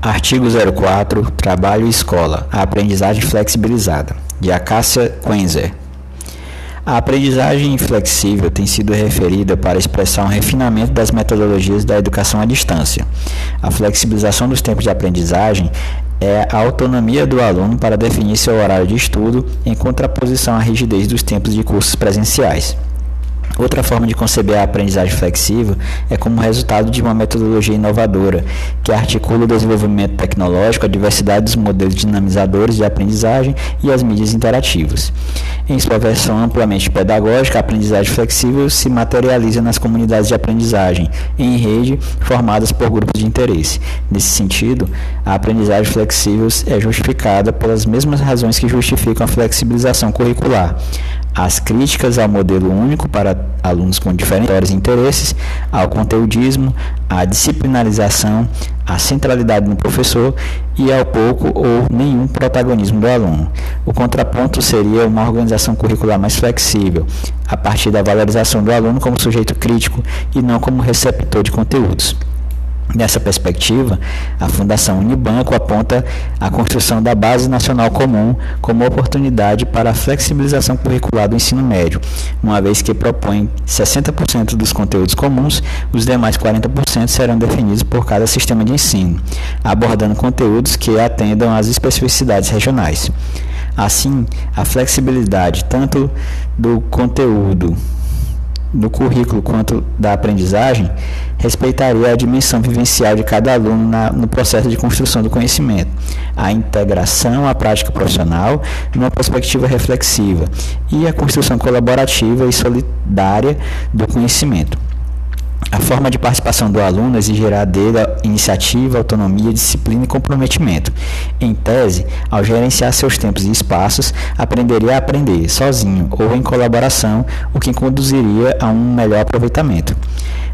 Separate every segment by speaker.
Speaker 1: Artigo 04. Trabalho e escola. A aprendizagem flexibilizada. De Acácia Quenzer. A aprendizagem flexível tem sido referida para expressar um refinamento das metodologias da educação à distância. A flexibilização dos tempos de aprendizagem é a autonomia do aluno para definir seu horário de estudo em contraposição à rigidez dos tempos de cursos presenciais. Outra forma de conceber a aprendizagem flexível é como resultado de uma metodologia inovadora, que articula o desenvolvimento tecnológico, a diversidade dos modelos dinamizadores de aprendizagem e as mídias interativas. Em sua versão amplamente pedagógica, a aprendizagem flexível se materializa nas comunidades de aprendizagem em rede formadas por grupos de interesse. Nesse sentido, a aprendizagem flexível é justificada pelas mesmas razões que justificam a flexibilização curricular as críticas ao modelo único para alunos com diferentes interesses, ao conteudismo, à disciplinarização, à centralidade no professor e ao pouco ou nenhum protagonismo do aluno. O contraponto seria uma organização curricular mais flexível, a partir da valorização do aluno como sujeito crítico e não como receptor de conteúdos. Nessa perspectiva, a Fundação Unibanco aponta a construção da Base Nacional Comum como oportunidade para a flexibilização curricular do ensino médio, uma vez que propõe 60% dos conteúdos comuns, os demais 40% serão definidos por cada sistema de ensino, abordando conteúdos que atendam às especificidades regionais. Assim, a flexibilidade tanto do conteúdo do currículo quanto da aprendizagem respeitaria a dimensão vivencial de cada aluno na, no processo de construção do conhecimento, a integração à prática profissional numa perspectiva reflexiva e a construção colaborativa e solidária do conhecimento. A forma de participação do aluno exigirá dele iniciativa, autonomia, disciplina e comprometimento. Em tese, ao gerenciar seus tempos e espaços, aprenderia a aprender sozinho ou em colaboração, o que conduziria a um melhor aproveitamento.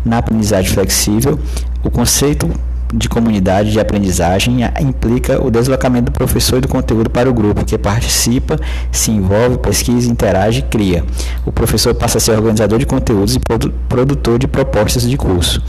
Speaker 1: Na aprendizagem flexível, o conceito de comunidade de aprendizagem implica o deslocamento do professor e do conteúdo para o grupo, que participa, se envolve, pesquisa, interage e cria. O professor passa a ser organizador de conteúdos e produtor de propostas de curso.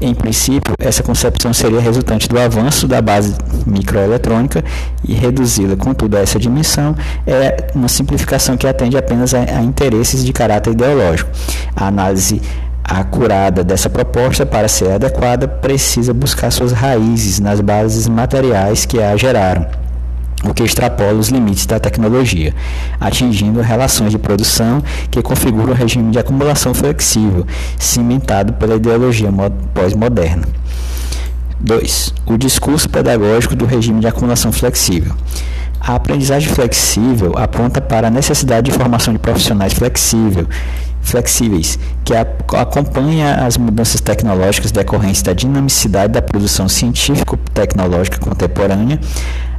Speaker 1: Em princípio, essa concepção seria resultante do avanço da base microeletrônica e reduzi-la, contudo, a essa dimensão é uma simplificação que atende apenas a, interesses de caráter ideológico. A análise a curada dessa proposta, para ser adequada, precisa buscar suas raízes nas bases materiais que a geraram, o que extrapola os limites da tecnologia, atingindo relações de produção que configuram o regime de acumulação flexível, cimentado pela ideologia pós-moderna. 2. O discurso pedagógico do regime de acumulação flexível. A aprendizagem flexível aponta para a necessidade de formação de profissionais flexível, flexíveis, que acompanha as mudanças tecnológicas decorrentes da dinamicidade da produção científico-tecnológica contemporânea,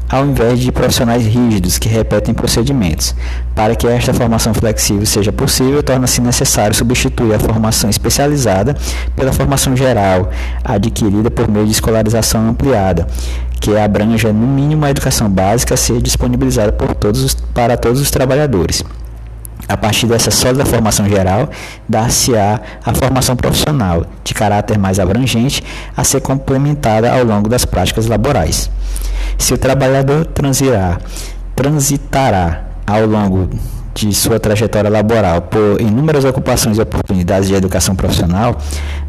Speaker 1: ao invés de profissionais rígidos que repetem procedimentos. Para que esta formação flexível seja possível, torna-se necessário substituir a formação especializada pela formação geral, adquirida por meio de escolarização ampliada, que abranja no mínimo a educação básica a ser disponibilizada todos os, para todos os trabalhadores. A partir dessa sólida formação geral, dar-se-á a formação profissional, de caráter mais abrangente, a ser complementada ao longo das práticas laborais. Se o trabalhador transirá, transitará ao longo de sua trajetória laboral por inúmeras ocupações e oportunidades de educação profissional,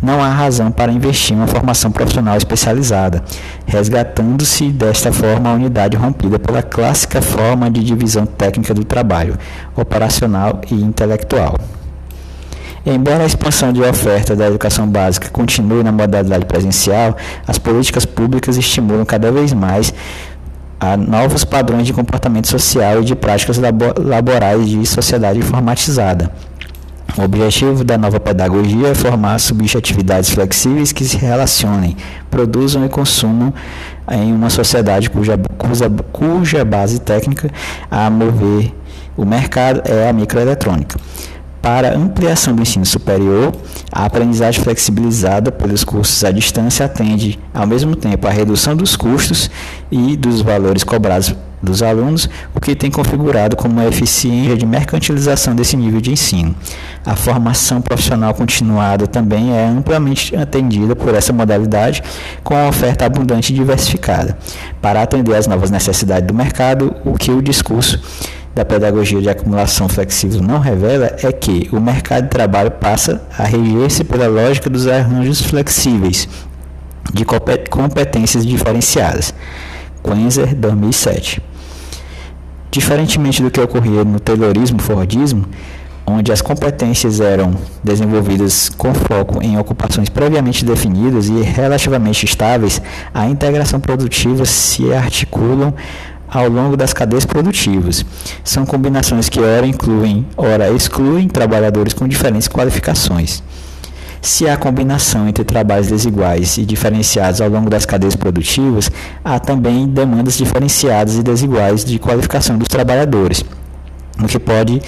Speaker 1: não há razão para investir em uma formação profissional especializada, resgatando-se desta forma a unidade rompida pela clássica forma de divisão técnica do trabalho, operacional e intelectual. Embora a expansão de oferta da educação básica continue na modalidade presencial, as políticas públicas estimulam cada vez mais a novos padrões de comportamento social e de práticas laborais de sociedade informatizada. O objetivo da nova pedagogia é formar subjetividades flexíveis que se relacionem, produzam e consumam em uma sociedade cuja, cuja, cuja base técnica a mover o mercado é a microeletrônica. Para ampliação do ensino superior, a aprendizagem flexibilizada pelos cursos à distância atende, ao mesmo tempo, à redução dos custos e dos valores cobrados dos alunos, o que tem configurado como uma eficiência de mercantilização desse nível de ensino. A formação profissional continuada também é amplamente atendida por essa modalidade, com a oferta abundante e diversificada. Para atender às novas necessidades do mercado, o que o discurso da pedagogia de acumulação flexível não revela é que o mercado de trabalho passa a reger-se pela lógica dos arranjos flexíveis de competências diferenciadas. Quenzer, 2007. Diferentemente do que ocorria no Taylorismo Fordismo, onde as competências eram desenvolvidas com foco em ocupações previamente definidas e relativamente estáveis, a integração produtiva se articulam ao longo das cadeias produtivas. São combinações que ora incluem, ora excluem trabalhadores com diferentes qualificações. Se há combinação entre trabalhos desiguais e diferenciados ao longo das cadeias produtivas, há também demandas diferenciadas e desiguais de qualificação dos trabalhadores, o que pode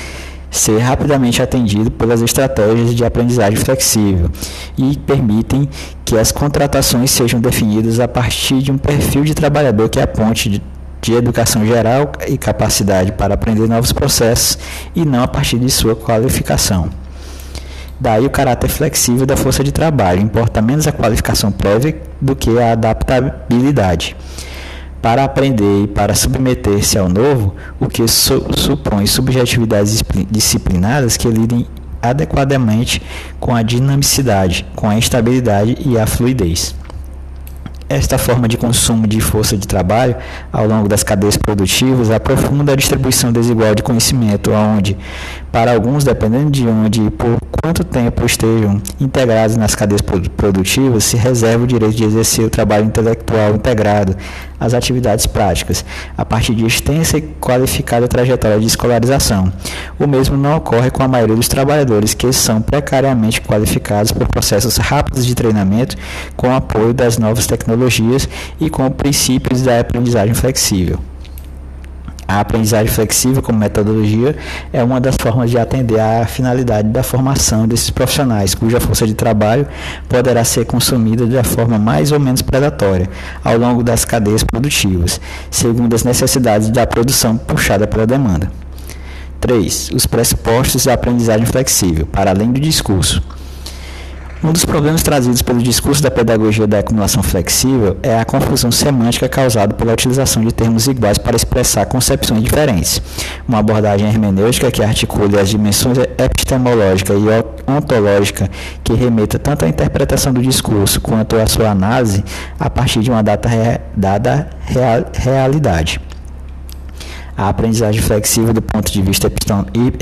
Speaker 1: ser rapidamente atendido pelas estratégias de aprendizagem flexível e permitem que as contratações sejam definidas a partir de um perfil de trabalhador que aponte de, educação geral e capacidade para aprender novos processos e não a partir de sua qualificação. Daí o caráter flexível da força de trabalho, importa menos a qualificação prévia do que a adaptabilidade. Para aprender e para submeter-se ao novo, o que su supõe subjetividades disciplinadas que lidem adequadamente com a dinamicidade, com a estabilidade e a fluidez. Esta forma de consumo de força de trabalho ao longo das cadeias produtivas aprofunda a distribuição desigual de conhecimento, onde, para alguns, dependendo de onde e por quanto tempo estejam integrados nas cadeias produtivas, se reserva o direito de exercer o trabalho intelectual integrado às atividades práticas, a partir de extensa e qualificada trajetória de escolarização. O mesmo não ocorre com a maioria dos trabalhadores, que são precariamente qualificados por processos rápidos de treinamento com apoio das novas tecnologias e com princípios da aprendizagem flexível. A aprendizagem flexível como metodologia é uma das formas de atender à finalidade da formação desses profissionais, cuja força de trabalho poderá ser consumida de forma mais ou menos predatória ao longo das cadeias produtivas, segundo as necessidades da produção puxada pela demanda. 3. Os pressupostos da aprendizagem flexível, para além do discurso. Um dos problemas trazidos pelo discurso da pedagogia da acumulação flexível é a confusão semântica causada pela utilização de termos iguais para expressar concepções diferentes. Uma abordagem hermenêutica que articule as dimensões epistemológica e ontológica que remeta tanto à interpretação do discurso quanto à sua análise a partir de uma data dada real, realidade. A aprendizagem flexível do ponto de vista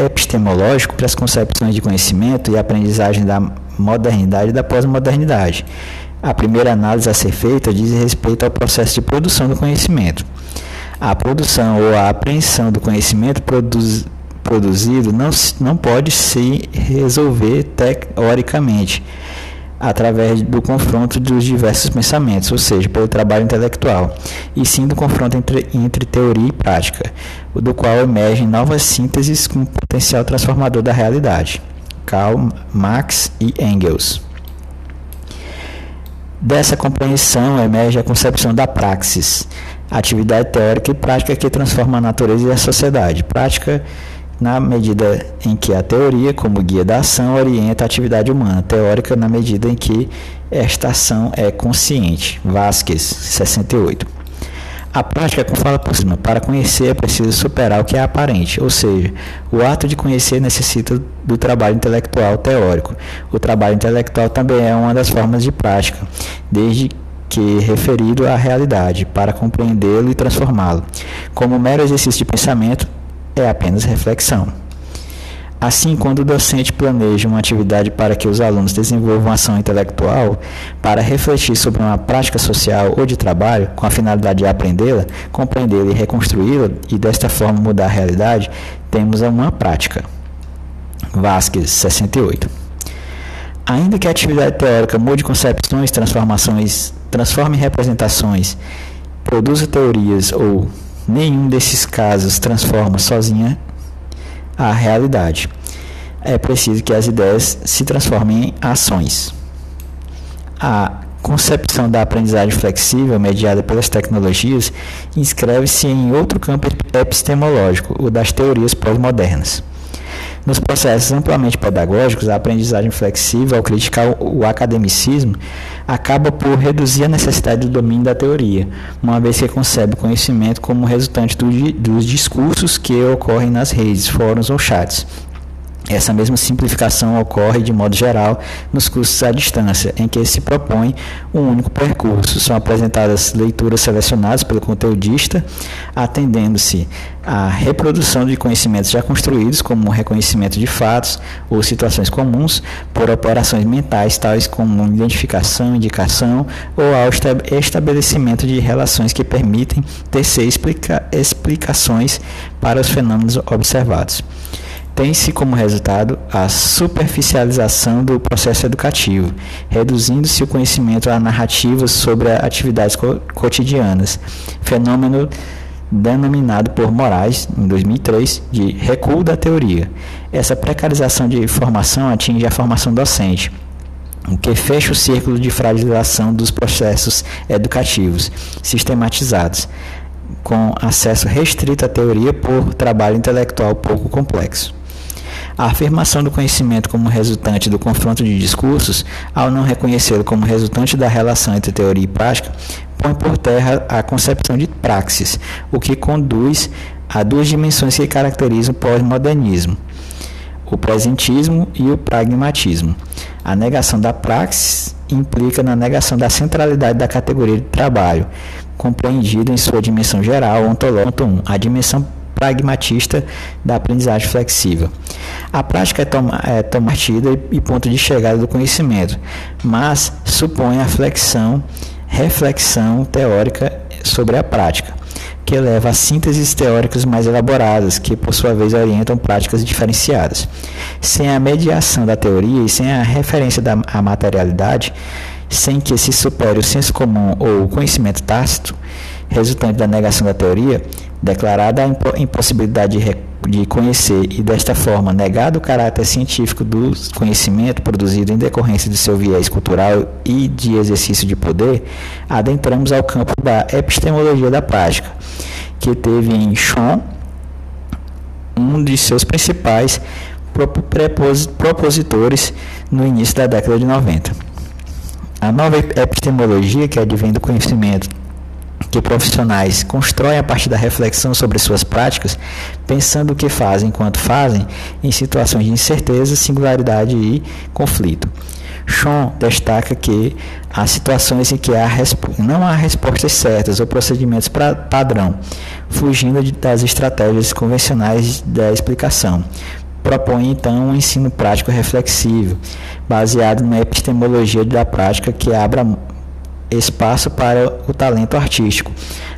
Speaker 1: epistemológico para as concepções de conhecimento e aprendizagem da modernidade e da pós-modernidade. A primeira análise a ser feita diz respeito ao processo de produção do conhecimento. A produção ou a apreensão do conhecimento produz, produzido não, não pode se resolver teoricamente através do confronto dos diversos pensamentos, ou seja, pelo trabalho intelectual, e sim do confronto entre, entre teoria e prática, do qual emergem novas sínteses com potencial transformador da realidade. Karl Marx e Engels. Dessa compreensão emerge a concepção da praxis, atividade teórica e prática que transforma a natureza e a sociedade. Prática na medida em que a teoria, como guia da ação, orienta a atividade humana. Teórica na medida em que esta ação é consciente. Vasquez, 68. A prática, como fala por cima, para conhecer é preciso superar o que é aparente, ou seja, o ato de conhecer necessita do trabalho intelectual teórico. O trabalho intelectual também é uma das formas de prática, desde que referido à realidade, para compreendê-lo e transformá-lo. Como mero exercício de pensamento, é apenas reflexão. Assim, quando o docente planeja uma atividade para que os alunos desenvolvam ação intelectual, para refletir sobre uma prática social ou de trabalho, com a finalidade de aprendê-la, compreendê-la e reconstruí-la, e desta forma mudar a realidade, temos uma prática. Vasquez, 68. Ainda que a atividade teórica mude concepções, transformações, transforme representações, produza teorias ou nenhum desses casos transforma sozinha a realidade. É preciso que as ideias se transformem em ações. A concepção da aprendizagem flexível, mediada pelas tecnologias, inscreve-se em outro campo epistemológico, o das teorias pós-modernas. Nos processos amplamente pedagógicos, a aprendizagem flexível, ao criticar o academicismo, acaba por reduzir a necessidade do domínio da teoria, uma vez que concebe o conhecimento como resultante do, dos discursos que ocorrem nas redes, fóruns ou chats, essa mesma simplificação ocorre, de modo geral, nos cursos à distância, em que se propõe um único percurso. São apresentadas leituras selecionadas pelo conteudista, atendendo-se à reprodução de conhecimentos já construídos, como o reconhecimento de fatos ou situações comuns, por operações mentais, tais como identificação, indicação, ou ao estabelecimento de relações que permitem tecer explica explicações para os fenômenos observados tem-se como resultado a superficialização do processo educativo, reduzindo-se o conhecimento a narrativas sobre atividades co cotidianas, fenômeno denominado por Moraes, em 2003, de recuo da teoria. Essa precarização de formação atinge a formação docente, o que fecha o círculo de fragilização dos processos educativos sistematizados, com acesso restrito à teoria por trabalho intelectual pouco complexo. A afirmação do conhecimento como resultante do confronto de discursos, ao não reconhecê-lo como resultante da relação entre teoria e prática, põe por terra a concepção de praxis, o que conduz a duas dimensões que caracterizam o pós-modernismo: o presentismo e o pragmatismo. A negação da praxis implica na negação da centralidade da categoria de trabalho, compreendida em sua dimensão geral, ontológica, a dimensão pragmatista da aprendizagem flexível. A prática é, toma, é e ponto de chegada do conhecimento, mas supõe a flexão, reflexão teórica sobre a prática, que leva a sínteses teóricas mais elaboradas, que por sua vez orientam práticas diferenciadas. Sem a mediação da teoria e sem a referência da materialidade, sem que se supere o senso comum ou o conhecimento tácito, resultante da negação da teoria, declarada a impossibilidade de, conhecer e, desta forma, negado o caráter científico do conhecimento produzido em decorrência de seu viés cultural e de exercício de poder, adentramos ao campo da epistemologia da prática, que teve em Schon um de seus principais propositores no início da década de 90. A nova epistemologia, que advém do conhecimento que profissionais constroem a partir da reflexão sobre suas práticas, pensando o que fazem enquanto fazem, em situações de incerteza, singularidade e conflito. Sean destaca que há situações em que há não há respostas certas ou procedimentos pra, padrão, fugindo de, das estratégias convencionais da explicação. Propõe então um ensino prático reflexivo, baseado na epistemologia da prática que abra espaço para o talento artístico,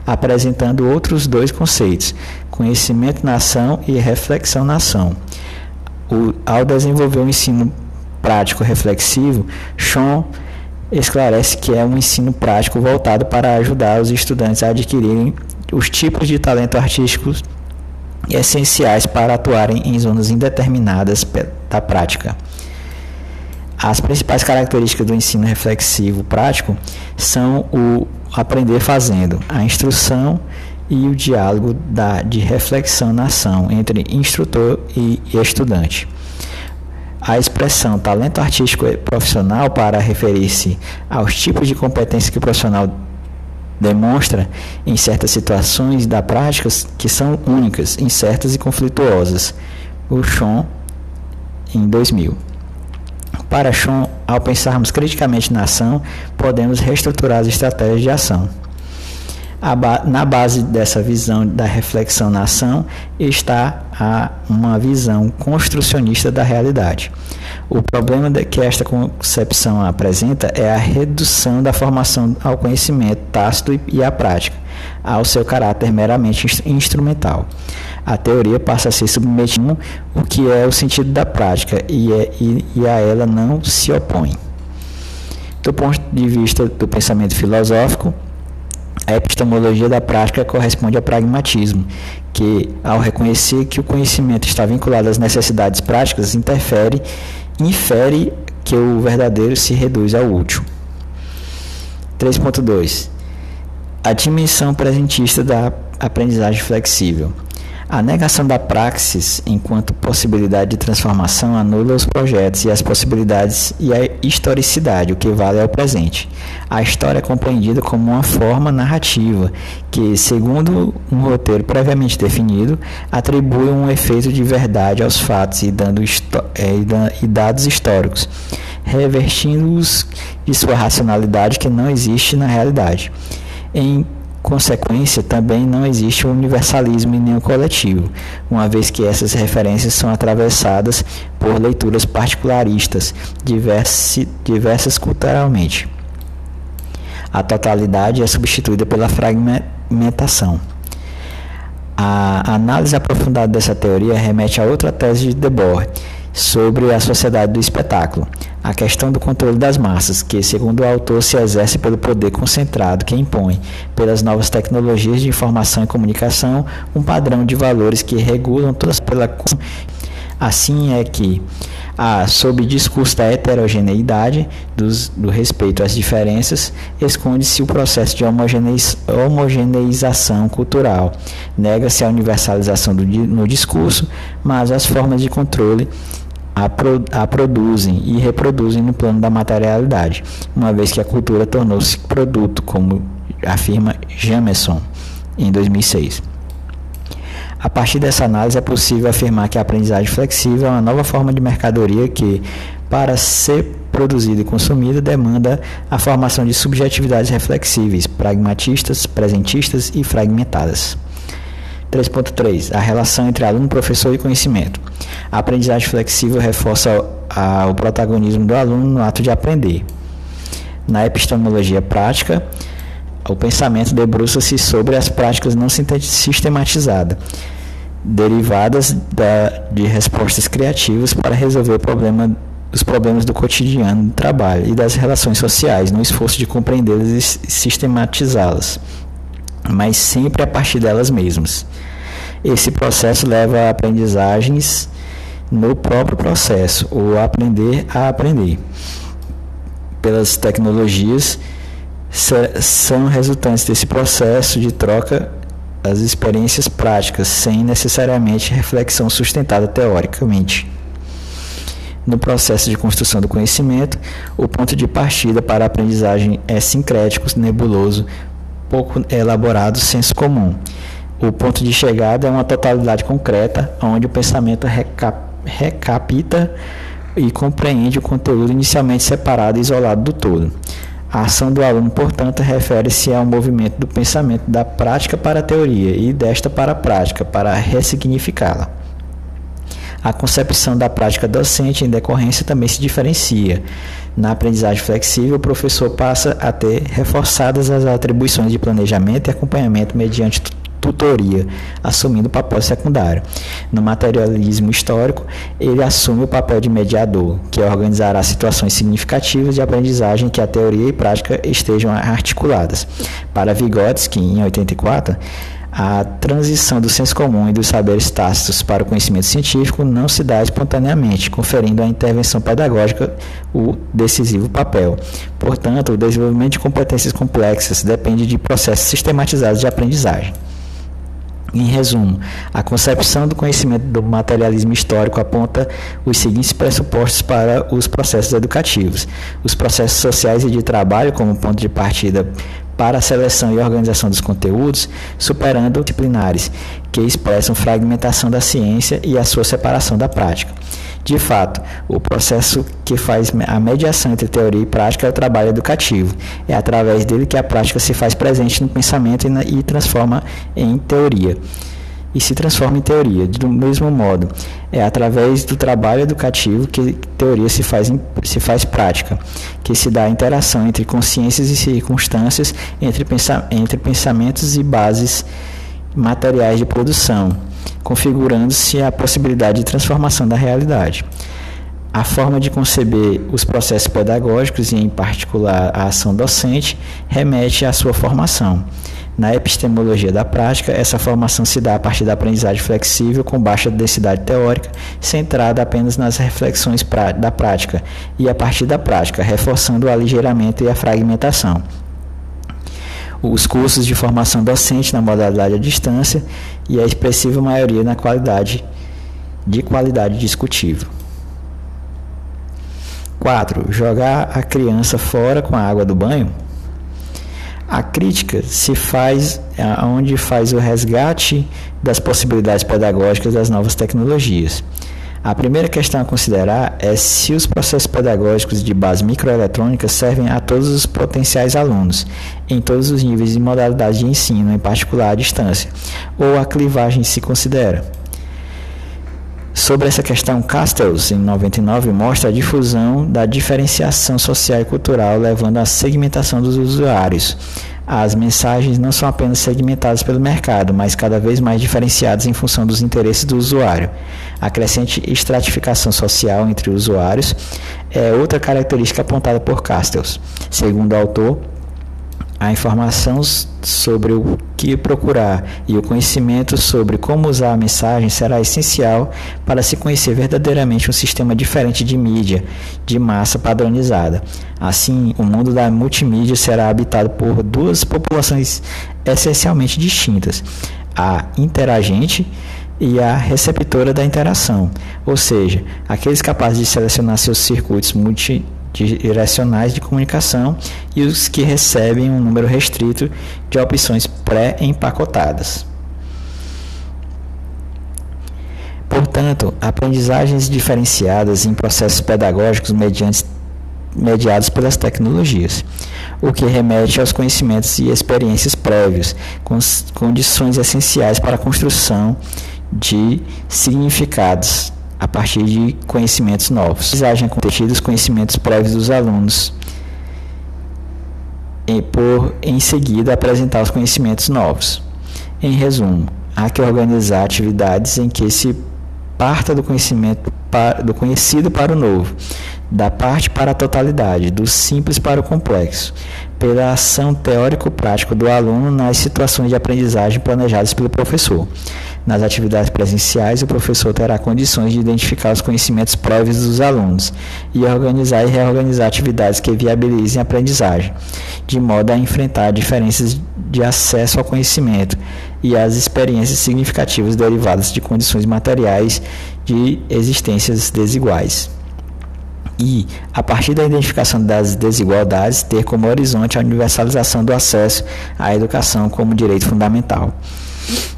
Speaker 1: apresentando outros dois conceitos: conhecimento na ação e reflexão na ação. O, ao desenvolver o ensino prático reflexivo, Sean esclarece que é um ensino prático voltado para ajudar os estudantes a adquirirem os tipos de talento artísticos essenciais para atuarem em zonas indeterminadas da prática. As principais características do ensino reflexivo prático são o aprender fazendo, a instrução e o diálogo da, de reflexão na ação entre instrutor e estudante. A expressão talento artístico profissional para referir-se aos tipos de competência que o profissional demonstra em certas situações da prática que são únicas, incertas e conflituosas. O Chon em 2000. Para Sean, ao pensarmos criticamente na ação, podemos reestruturar as estratégias de ação. Na base dessa visão da reflexão na ação está a, uma visão construcionista da realidade. O problema que esta concepção apresenta é a redução da formação ao conhecimento tácito e à prática, ao seu caráter meramente instrumental a teoria passa a ser submetida o que é o sentido da prática e, é, e, e a ela não se opõe. Do ponto de vista do pensamento filosófico, a epistemologia da prática corresponde ao pragmatismo, que, ao reconhecer que o conhecimento está vinculado às necessidades práticas, interfere, infere que o verdadeiro se reduz ao útil. 3.2 A dimensão presentista da aprendizagem flexível. A negação da praxis enquanto possibilidade de transformação anula os projetos e as possibilidades e a historicidade, o que vale é o presente. A história é compreendida como uma forma narrativa que, segundo um roteiro previamente definido, atribui um efeito de verdade aos fatos e, dando é, e dados históricos, revertindo-os de sua racionalidade que não existe na realidade. Em consequência, também não existe um universalismo em nenhum coletivo, uma vez que essas referências são atravessadas por leituras particularistas, diversi, diversas culturalmente. A totalidade é substituída pela fragmentação. A análise aprofundada dessa teoria remete a outra tese de Debord sobre a sociedade do espetáculo, a questão do controle das massas, que, segundo o autor, se exerce pelo poder concentrado que impõe, pelas novas tecnologias de informação e comunicação, um padrão de valores que regulam todas pela. Assim é que, a, sob discurso da heterogeneidade, dos, do respeito às diferenças, esconde-se o processo de homogeneiz, homogeneização cultural. Nega-se a universalização do, no discurso, mas as formas de controle a, pro, a produzem e reproduzem no plano da materialidade, uma vez que a cultura tornou-se produto, como afirma Jameson em 2006. A partir dessa análise é possível afirmar que a aprendizagem flexível é uma nova forma de mercadoria que, para ser produzida e consumida, demanda a formação de subjetividades reflexíveis, pragmatistas, presentistas e fragmentadas. 3.3 A relação entre aluno, professor e conhecimento. A aprendizagem flexível reforça a, o protagonismo do aluno no ato de aprender. Na epistemologia prática, o pensamento debruça-se sobre as práticas não sistematizadas, derivadas da, de respostas criativas para resolver problema, os problemas do cotidiano do trabalho e das relações sociais, no esforço de compreendê-las e sistematizá-las, mas sempre a partir delas mesmas. Esse processo leva a aprendizagens no próprio processo, ou aprender a aprender. Pelas tecnologias, são resultantes desse processo de troca as experiências práticas, sem necessariamente reflexão sustentada teoricamente. No processo de construção do conhecimento, o ponto de partida para a aprendizagem é sincrético, nebuloso, pouco elaborado, senso comum. O ponto de chegada é uma totalidade concreta, onde o pensamento recapitula recapita e compreende o conteúdo inicialmente separado e isolado do todo. A ação do aluno, portanto, refere-se ao movimento do pensamento da prática para a teoria e desta para a prática, para ressignificá-la. A concepção da prática docente em decorrência também se diferencia. Na aprendizagem flexível, o professor passa a ter reforçadas as atribuições de planejamento e acompanhamento mediante tutoria, assumindo o papel secundário. No materialismo histórico, ele assume o papel de mediador, que organizará situações significativas de aprendizagem que a teoria e prática estejam articuladas. Para Vygotsky, em 84, a transição do senso comum e dos saberes tácitos para o conhecimento científico não se dá espontaneamente, conferindo à intervenção pedagógica o decisivo papel. Portanto, o desenvolvimento de competências complexas depende de processos sistematizados de aprendizagem. Em resumo, a concepção do conhecimento do materialismo histórico aponta os seguintes pressupostos para os processos educativos: os processos sociais e de trabalho como ponto de partida para a seleção e organização dos conteúdos, superando disciplinares que expressam fragmentação da ciência e a sua separação da prática. De fato, o processo que faz a mediação entre teoria e prática é o trabalho educativo. É através dele que a prática se faz presente no pensamento e, na, e transforma em teoria. E se transforma em teoria. Do mesmo modo, é através do trabalho educativo que teoria se faz, se faz prática, que se dá a interação entre consciências e circunstâncias, entre, pensa, entre pensamentos e bases materiais de produção configurando-se a possibilidade de transformação da realidade. A forma de conceber os processos pedagógicos e, em particular, a ação docente, remete à sua formação. Na epistemologia da prática, essa formação se dá a partir da aprendizagem flexível com baixa densidade teórica, centrada apenas nas reflexões da prática, e a partir da prática, reforçando o aligeiramento e a fragmentação. os cursos de formação docente na modalidade à distância e a expressiva maioria na qualidade de qualidade discutível. 4. Jogar a criança fora com a água do banho. A crítica se faz onde faz o resgate das possibilidades pedagógicas das novas tecnologias. A primeira questão a considerar é se os processos pedagógicos de base microeletrônica servem a todos os potenciais alunos, em todos os níveis e modalidades de ensino, em particular à distância, ou a clivagem se considera. Sobre essa questão, Castells, em 99, mostra a difusão da diferenciação social e cultural, levando à segmentação dos usuários. As mensagens não são apenas segmentadas pelo mercado, mas cada vez mais diferenciadas em função dos interesses do usuário. A crescente estratificação social entre usuários é outra característica apontada por Castells. Segundo o autor, a informação sobre o que procurar e o conhecimento sobre como usar a mensagem será essencial para se conhecer verdadeiramente um sistema diferente de mídia de massa padronizada. Assim, o mundo da multimídia será habitado por duas populações essencialmente distintas: a interagente e a receptora da interação, ou seja, aqueles capazes de selecionar seus circuitos multi direcionais de comunicação e os que recebem um número restrito de opções pré-empacotadas. Portanto, aprendizagens diferenciadas em processos pedagógicos mediante, mediados pelas tecnologias, o que remete aos conhecimentos e experiências prévios, condições essenciais para a construção de significados a partir de conhecimentos novos. Aprendizagem contida os conhecimentos prévios dos alunos e por em seguida apresentar os conhecimentos novos. Em resumo, há que organizar atividades em que se parta do conhecimento para, do conhecido para o novo, da parte para a totalidade, do simples para o complexo, pela ação teórico-prática do aluno nas situações de aprendizagem planejadas pelo professor. Nas atividades presenciais, o professor terá condições de identificar os conhecimentos prévios dos alunos e organizar e reorganizar atividades que viabilizem a aprendizagem, de modo a enfrentar diferenças de acesso ao conhecimento e as experiências significativas derivadas de condições materiais de existências desiguais e, a partir da identificação das desigualdades, ter como horizonte a universalização do acesso à educação como direito fundamental.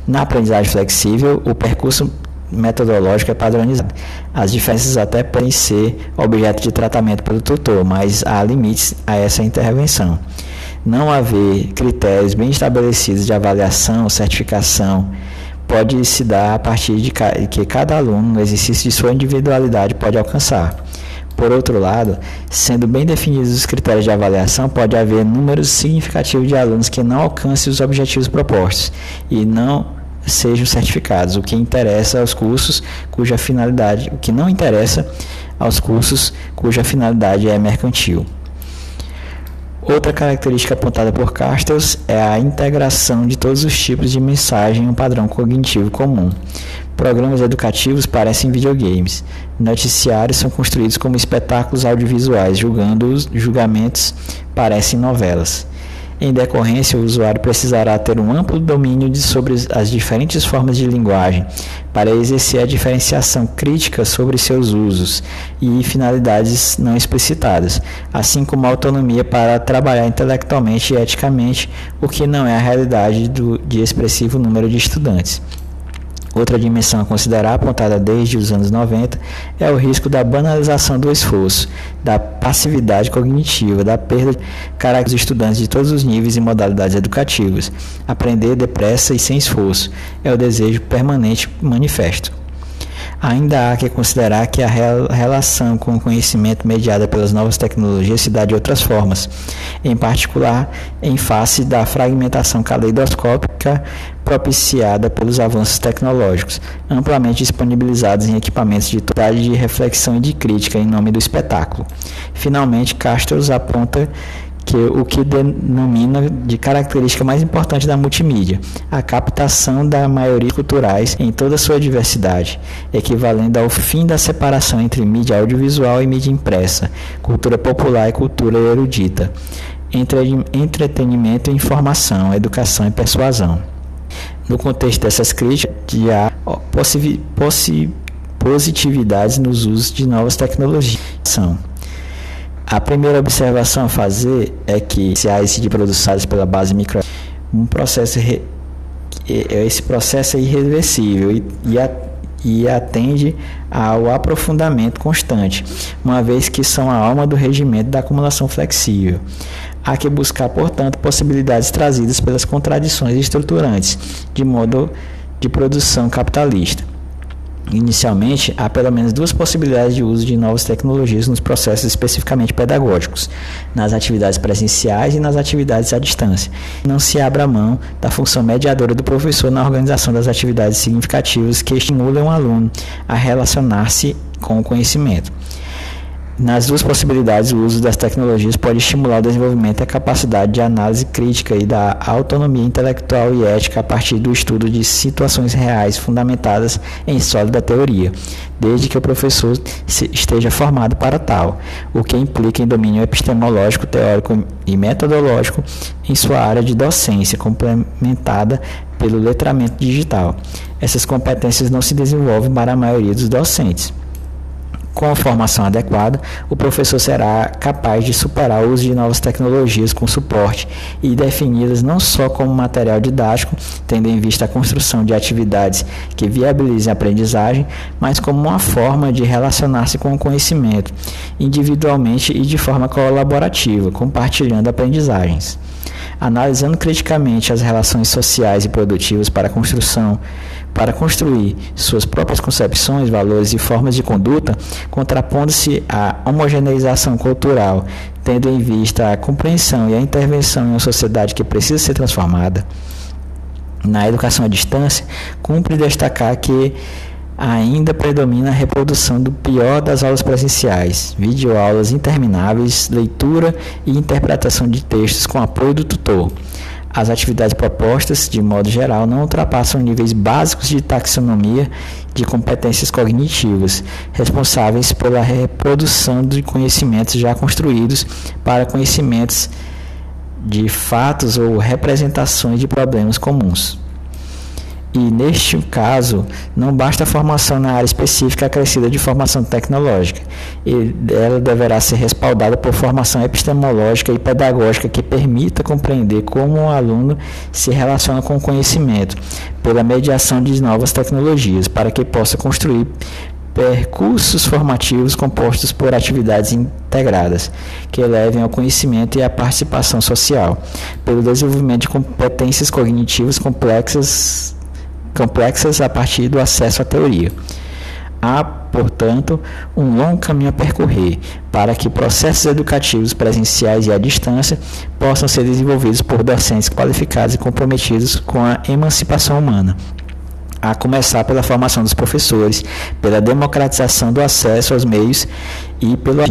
Speaker 1: Na aprendizagem flexível, o percurso metodológico é padronizado. As diferenças até podem ser objeto de tratamento pelo tutor, mas há limites a essa intervenção. Não haver critérios bem estabelecidos de avaliação, certificação, pode se dar a partir de que cada aluno, no exercício de sua individualidade, pode alcançar. Por outro lado, sendo bem definidos os critérios de avaliação, pode haver números significativos de alunos que não alcancem os objetivos propostos e não sejam certificados, o que interessa aos cursos cuja finalidade, o que não interessa aos cursos cuja finalidade é mercantil. Outra característica apontada por Castells é a integração de todos os tipos de mensagem em um padrão cognitivo comum. Programas educativos parecem videogames. Noticiários são construídos como espetáculos audiovisuais, julgando os julgamentos parecem novelas. Em decorrência, o usuário precisará ter um amplo domínio de, sobre as diferentes formas de linguagem para exercer a diferenciação crítica sobre seus usos e finalidades não explicitadas, assim como autonomia para trabalhar intelectualmente e eticamente, o que não é a realidade do, de expressivo número de estudantes. Outra dimensão a considerar, apontada desde os anos 90, é o risco da banalização do esforço, da passividade cognitiva, da perda de características dos estudantes de todos os níveis e modalidades educativas. Aprender depressa e sem esforço é o desejo permanente manifesto. Ainda há que considerar que a relação com o conhecimento mediada pelas novas tecnologias se dá de outras formas, em particular em face da fragmentação caleidoscópica propiciada pelos avanços tecnológicos, amplamente disponibilizados em equipamentos de totalidade de reflexão e de crítica em nome do espetáculo. Finalmente, Castro aponta que o que denomina de característica mais importante da multimídia, a captação da maioria culturais em toda sua diversidade, equivalendo ao fim da separação entre mídia audiovisual e mídia impressa, cultura popular e cultura erudita. entretenimento e informação, educação e persuasão. No contexto dessas críticas, há positividades nos usos de novas tecnologias. A primeira observação a fazer é que se há de produções pela base micro, um processo esse processo é irreversível e, e, a, e atende ao aprofundamento constante, uma vez que são a alma do regimento da acumulação flexível. Há que buscar, portanto, possibilidades trazidas pelas contradições estruturantes de modo de produção capitalista. Inicialmente, há pelo menos duas possibilidades de uso de novas tecnologias nos processos especificamente pedagógicos, nas atividades presenciais e nas atividades à distância. Não se abra mão da função mediadora do professor na organização das atividades significativas que estimulam o aluno a relacionar-se com o conhecimento. Nas duas possibilidades, o uso das tecnologias pode estimular o desenvolvimento e a capacidade de análise crítica e da autonomia intelectual e ética a partir do estudo de situações reais fundamentadas em sólida teoria, desde que o professor esteja formado para tal, o que implica em domínio epistemológico, teórico e metodológico em sua área de docência, complementada pelo letramento digital. Essas competências não se desenvolvem para a maioria dos docentes. Com a formação adequada, o professor será capaz de superar o uso de novas tecnologias com suporte e definidas não só como material didático, tendo em vista a construção de atividades que viabilizem a aprendizagem, mas como uma forma de relacionar-se com o conhecimento, individualmente e de forma colaborativa, compartilhando aprendizagens. Analisando criticamente as relações sociais e produtivas para a construção, para construir suas próprias concepções, valores e formas de conduta, contrapondo-se à homogeneização cultural, tendo em vista a compreensão e a intervenção em uma sociedade que precisa ser transformada. Na educação à distância, cumpre destacar que ainda predomina a reprodução do pior das aulas presenciais, videoaulas intermináveis, leitura e interpretação de textos com apoio do tutor. As atividades propostas, de modo geral, não ultrapassam níveis básicos de taxonomia de competências cognitivas, responsáveis pela reprodução de conhecimentos já construídos para conhecimentos de fatos ou representações de problemas comuns. E neste caso, não basta a formação na área específica acrescida de formação tecnológica. Ela deverá ser respaldada por formação epistemológica e pedagógica que permita compreender como o aluno se relaciona com o conhecimento, pela mediação de novas tecnologias, para que possa construir percursos formativos compostos por atividades integradas que levem ao conhecimento e à participação social, pelo desenvolvimento de competências cognitivas complexas complexas a partir do acesso à teoria. Há, portanto, um longo caminho a percorrer para que processos educativos presenciais e à distância possam ser desenvolvidos por docentes qualificados e comprometidos com a emancipação humana a começar pela formação dos professores, pela democratização do acesso aos meios e pelo